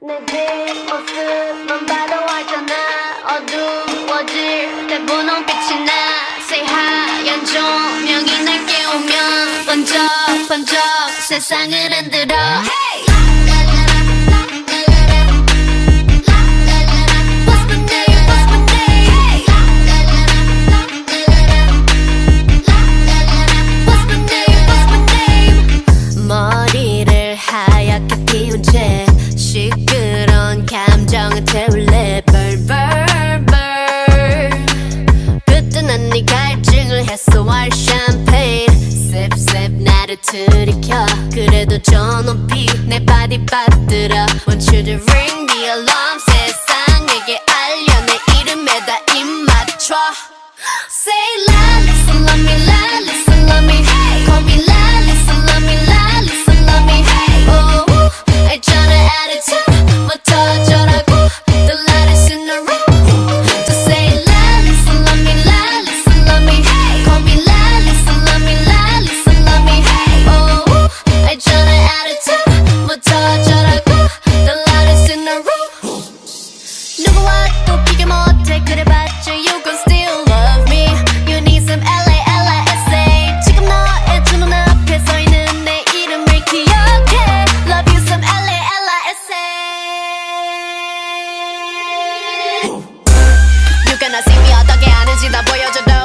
내 뒷모습만 봐도 알잖아. 어두워질 때 분홍빛이 나. 새하얀 조명이 날 깨우면 번쩍 번쩍 세상을 흔들어. Hey! 머리를 하얗게 비운 채 시끄러운 감정을 태울래 Burn burn burn 그때 난 네 갈증을 해소할 champagne Sip sip 나를 들이켜 그래 더 저 높이 내 body 빠뜨려 Want you to ring the alarm 누가 나 신기하다게 아는지 나 보여줘